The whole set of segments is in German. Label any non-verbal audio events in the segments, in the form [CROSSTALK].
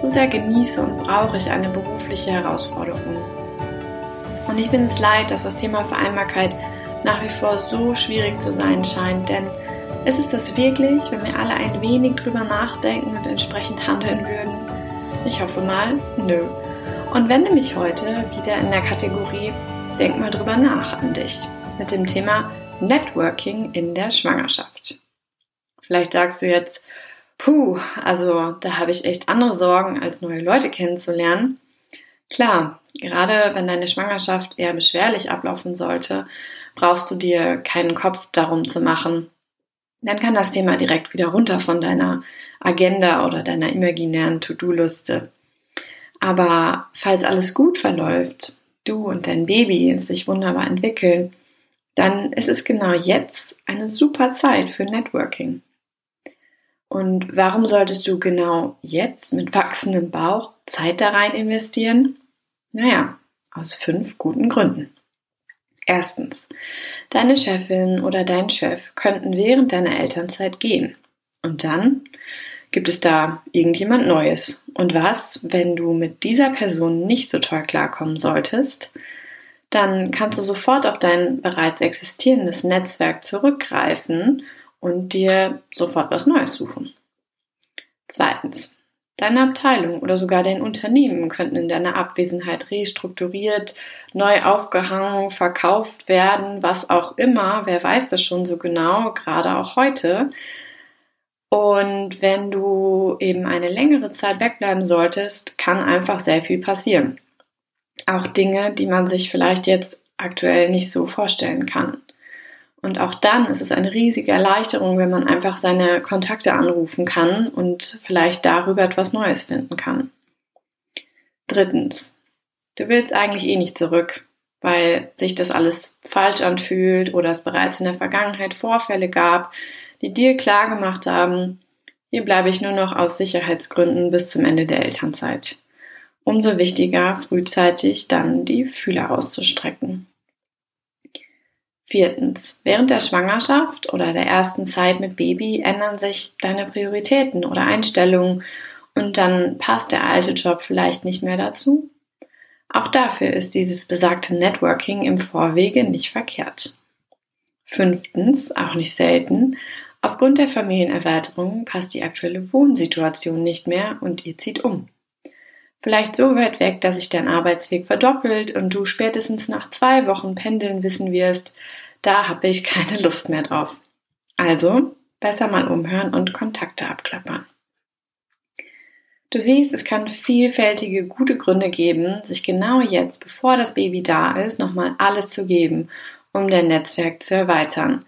so sehr genieße und brauche ich eine berufliche Herausforderung. Und ich bin es leid, dass das Thema Vereinbarkeit nach wie vor so schwierig zu sein scheint, denn ist es das wirklich, wenn wir alle ein wenig drüber nachdenken und entsprechend handeln würden? Ich hoffe mal, nö. Und wende mich heute wieder in der Kategorie Denk mal drüber nach an dich mit dem Thema Networking in der Schwangerschaft. Vielleicht sagst du jetzt, Puh, also da habe ich echt andere Sorgen, als neue Leute kennenzulernen. Klar, gerade wenn deine Schwangerschaft eher beschwerlich ablaufen sollte, brauchst du dir keinen Kopf darum zu machen. Dann kann das Thema direkt wieder runter von deiner Agenda oder deiner imaginären To-Do-Liste. Aber falls alles gut verläuft, du und dein Baby sich wunderbar entwickeln, dann ist es genau jetzt eine super Zeit für Networking. Und warum solltest du genau jetzt mit wachsendem Bauch Zeit da rein investieren? Naja, aus fünf guten Gründen. Erstens, deine Chefin oder dein Chef könnten während deiner Elternzeit gehen. Und dann gibt es da irgendjemand Neues. Und was, wenn du mit dieser Person nicht so toll klarkommen solltest? Dann kannst du sofort auf dein bereits existierendes Netzwerk zurückgreifen und dir sofort was Neues suchen. Zweitens. Deine Abteilung oder sogar dein Unternehmen könnten in deiner Abwesenheit restrukturiert, neu aufgehangen, verkauft werden, was auch immer. Wer weiß das schon so genau, gerade auch heute. Und wenn du eben eine längere Zeit wegbleiben solltest, kann einfach sehr viel passieren. Auch Dinge, die man sich vielleicht jetzt aktuell nicht so vorstellen kann. Und auch dann ist es eine riesige Erleichterung, wenn man einfach seine Kontakte anrufen kann und vielleicht darüber etwas Neues finden kann. Drittens, du willst eigentlich eh nicht zurück, weil sich das alles falsch anfühlt oder es bereits in der Vergangenheit Vorfälle gab, die dir klar gemacht haben, hier bleibe ich nur noch aus Sicherheitsgründen bis zum Ende der Elternzeit. Umso wichtiger, frühzeitig dann die Fühler auszustrecken. Viertens. Während der Schwangerschaft oder der ersten Zeit mit Baby ändern sich deine Prioritäten oder Einstellungen und dann passt der alte Job vielleicht nicht mehr dazu. Auch dafür ist dieses besagte Networking im Vorwege nicht verkehrt. Fünftens, auch nicht selten, aufgrund der Familienerweiterung passt die aktuelle Wohnsituation nicht mehr und ihr zieht um. Vielleicht so weit weg, dass sich dein Arbeitsweg verdoppelt und du spätestens nach zwei Wochen pendeln wissen wirst, da habe ich keine Lust mehr drauf. Also besser mal umhören und Kontakte abklappern. Du siehst, es kann vielfältige gute Gründe geben, sich genau jetzt, bevor das Baby da ist, nochmal alles zu geben, um dein Netzwerk zu erweitern.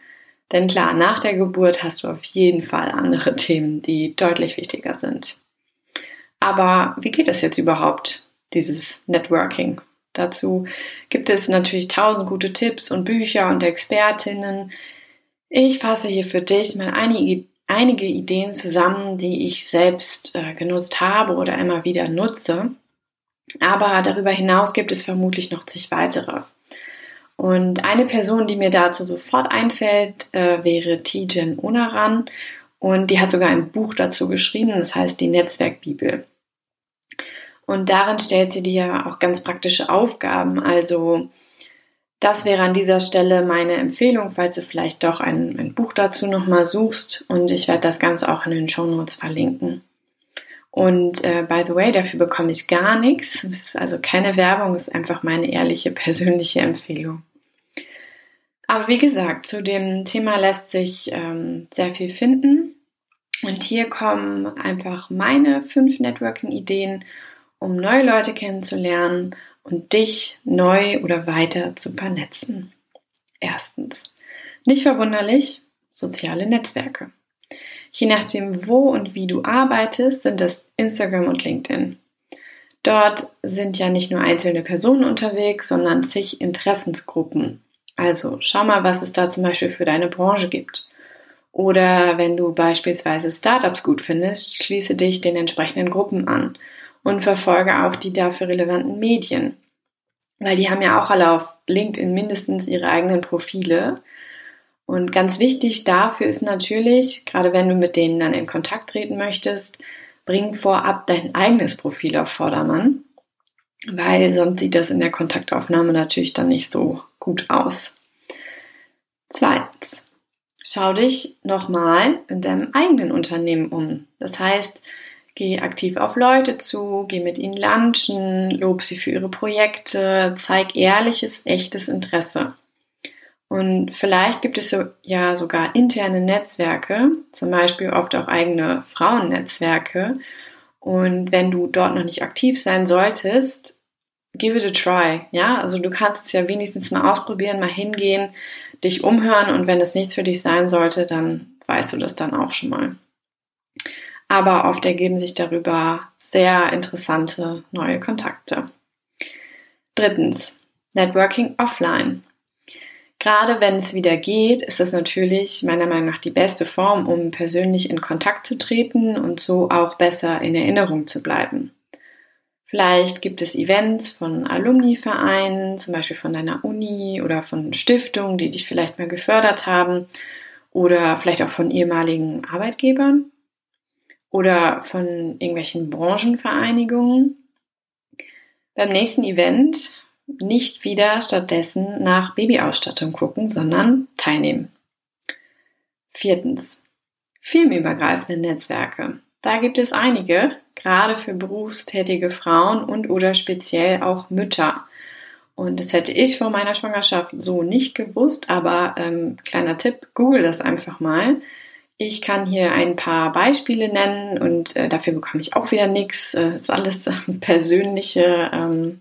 Denn klar, nach der Geburt hast du auf jeden Fall andere [LAUGHS] Themen, die deutlich wichtiger sind. Aber wie geht das jetzt überhaupt, dieses Networking? Dazu gibt es natürlich tausend gute Tipps und Bücher und Expertinnen. Ich fasse hier für dich mal einige, einige Ideen zusammen, die ich selbst äh, genutzt habe oder immer wieder nutze. Aber darüber hinaus gibt es vermutlich noch zig weitere. Und eine Person, die mir dazu sofort einfällt, äh, wäre Tijen Onaran. Und die hat sogar ein Buch dazu geschrieben, das heißt die Netzwerkbibel. Und darin stellt sie dir auch ganz praktische Aufgaben. Also das wäre an dieser Stelle meine Empfehlung, falls du vielleicht doch ein, ein Buch dazu nochmal suchst. Und ich werde das Ganze auch in den Show Notes verlinken. Und äh, by the way, dafür bekomme ich gar nichts. Es ist also keine Werbung, es ist einfach meine ehrliche persönliche Empfehlung. Aber wie gesagt, zu dem Thema lässt sich ähm, sehr viel finden. Und hier kommen einfach meine fünf Networking-Ideen um neue Leute kennenzulernen und dich neu oder weiter zu vernetzen. Erstens. Nicht verwunderlich, soziale Netzwerke. Je nachdem, wo und wie du arbeitest, sind das Instagram und LinkedIn. Dort sind ja nicht nur einzelne Personen unterwegs, sondern zig Interessensgruppen. Also schau mal, was es da zum Beispiel für deine Branche gibt. Oder wenn du beispielsweise Startups gut findest, schließe dich den entsprechenden Gruppen an und verfolge auch die dafür relevanten Medien. Weil die haben ja auch alle auf LinkedIn mindestens ihre eigenen Profile. Und ganz wichtig dafür ist natürlich, gerade wenn du mit denen dann in Kontakt treten möchtest, bring vorab dein eigenes Profil auf Vordermann, weil sonst sieht das in der Kontaktaufnahme natürlich dann nicht so gut aus. Zweitens, schau dich nochmal in deinem eigenen Unternehmen um. Das heißt, geh aktiv auf Leute zu, geh mit ihnen lunchen, lob sie für ihre Projekte, zeig ehrliches, echtes Interesse. Und vielleicht gibt es ja sogar interne Netzwerke, zum Beispiel oft auch eigene Frauennetzwerke. Und wenn du dort noch nicht aktiv sein solltest, give it a try. Ja, also du kannst es ja wenigstens mal ausprobieren, mal hingehen, dich umhören und wenn es nichts für dich sein sollte, dann weißt du das dann auch schon mal. Aber oft ergeben sich darüber sehr interessante neue Kontakte. Drittens, Networking offline. Gerade wenn es wieder geht, ist das natürlich meiner Meinung nach die beste Form, um persönlich in Kontakt zu treten und so auch besser in Erinnerung zu bleiben. Vielleicht gibt es Events von Alumni-Vereinen, zum Beispiel von deiner Uni oder von Stiftungen, die dich vielleicht mal gefördert haben oder vielleicht auch von ehemaligen Arbeitgebern oder von irgendwelchen Branchenvereinigungen. Beim nächsten Event nicht wieder stattdessen nach Babyausstattung gucken, sondern teilnehmen. Viertens. Filmübergreifende Netzwerke. Da gibt es einige, gerade für berufstätige Frauen und oder speziell auch Mütter. Und das hätte ich vor meiner Schwangerschaft so nicht gewusst, aber ähm, kleiner Tipp, google das einfach mal. Ich kann hier ein paar Beispiele nennen und äh, dafür bekomme ich auch wieder nichts. Äh, ist alles äh, [LAUGHS] persönliche ähm,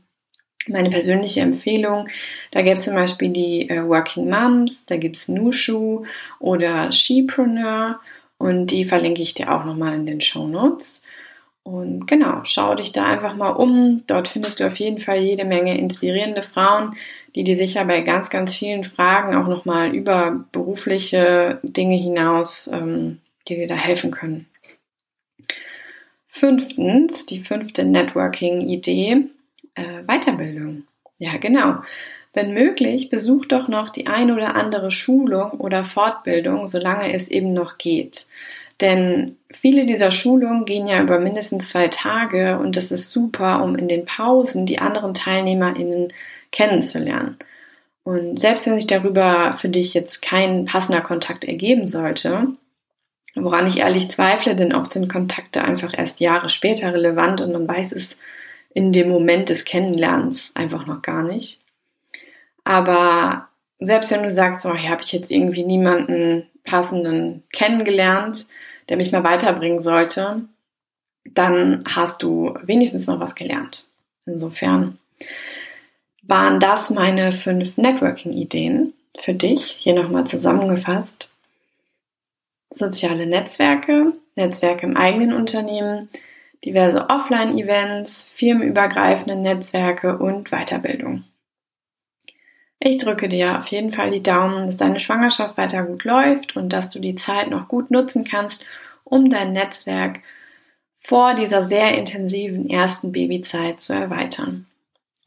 meine persönliche Empfehlung. Da gäbe es zum Beispiel die äh, Working Moms, da gibt es Nushu oder Shepreneur und die verlinke ich dir auch nochmal in den Show Notes. Und genau, schau dich da einfach mal um. Dort findest du auf jeden Fall jede Menge inspirierende Frauen, die dir sicher bei ganz, ganz vielen Fragen auch nochmal über berufliche Dinge hinaus, ähm, die dir da helfen können. Fünftens, die fünfte Networking-Idee äh, Weiterbildung. Ja, genau. Wenn möglich, besuch doch noch die ein oder andere Schulung oder Fortbildung, solange es eben noch geht. Denn viele dieser Schulungen gehen ja über mindestens zwei Tage und das ist super, um in den Pausen die anderen TeilnehmerInnen kennenzulernen. Und selbst wenn sich darüber für dich jetzt kein passender Kontakt ergeben sollte, woran ich ehrlich zweifle, denn oft sind Kontakte einfach erst Jahre später relevant und man weiß es in dem Moment des Kennenlernens einfach noch gar nicht. Aber selbst wenn du sagst, oh, hier habe ich jetzt irgendwie niemanden passenden kennengelernt, der mich mal weiterbringen sollte, dann hast du wenigstens noch was gelernt. Insofern waren das meine fünf Networking-Ideen für dich, hier nochmal zusammengefasst. Soziale Netzwerke, Netzwerke im eigenen Unternehmen, diverse Offline-Events, firmenübergreifende Netzwerke und Weiterbildung. Ich drücke dir auf jeden Fall die Daumen, dass deine Schwangerschaft weiter gut läuft und dass du die Zeit noch gut nutzen kannst, um dein Netzwerk vor dieser sehr intensiven ersten Babyzeit zu erweitern.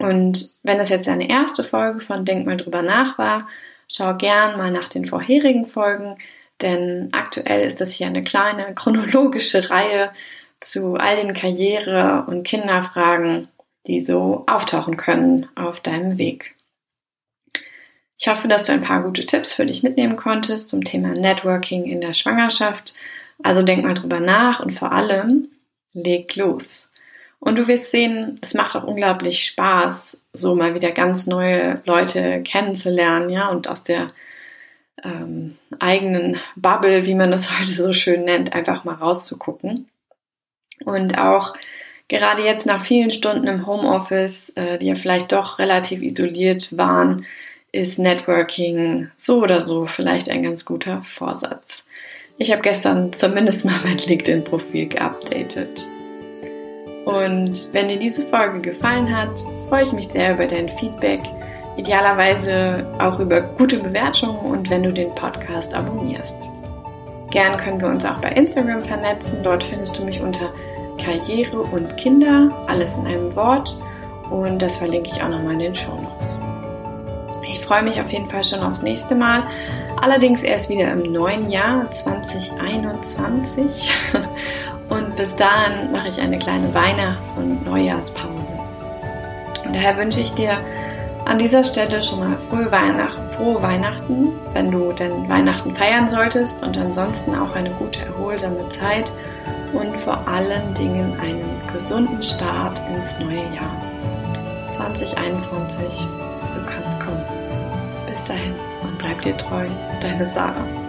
Und wenn das jetzt deine erste Folge von Denk mal drüber nach war, schau gern mal nach den vorherigen Folgen, denn aktuell ist das hier eine kleine [LAUGHS] chronologische Reihe zu all den Karriere- und Kinderfragen, die so auftauchen können auf deinem Weg. Ich hoffe, dass du ein paar gute Tipps für dich mitnehmen konntest zum Thema Networking in der Schwangerschaft. Also denk mal drüber nach und vor allem leg los. Und du wirst sehen, es macht auch unglaublich Spaß, so mal wieder ganz neue Leute kennenzulernen, ja, und aus der ähm, eigenen Bubble, wie man das [LAUGHS] heute so schön nennt, einfach mal rauszugucken. Und auch gerade jetzt nach vielen Stunden im Homeoffice, äh, die ja vielleicht doch relativ isoliert waren, ist Networking so oder so vielleicht ein ganz guter Vorsatz. Ich habe gestern zumindest mal mein LinkedIn-Profil geupdatet. Und wenn dir diese Folge gefallen hat, freue ich mich sehr über dein Feedback, idealerweise auch über gute Bewertungen und wenn du den Podcast abonnierst. Gern können wir uns auch bei Instagram vernetzen. Dort findest du mich unter Karriere und Kinder, alles in einem Wort. Und das verlinke ich auch nochmal in den Show Notes. Ich freue mich auf jeden Fall schon aufs nächste Mal. Allerdings erst wieder im neuen Jahr 2021. [LAUGHS] Und bis dahin mache ich eine kleine Weihnachts- und Neujahrspause. Und daher wünsche ich dir an dieser Stelle schon mal frohe Weihnachten, frohe Weihnachten, wenn du denn Weihnachten feiern solltest und ansonsten auch eine gute, erholsame Zeit und vor allen Dingen einen gesunden Start ins neue Jahr. 2021, du kannst kommen. Bis dahin und bleib dir treu, deine Sarah.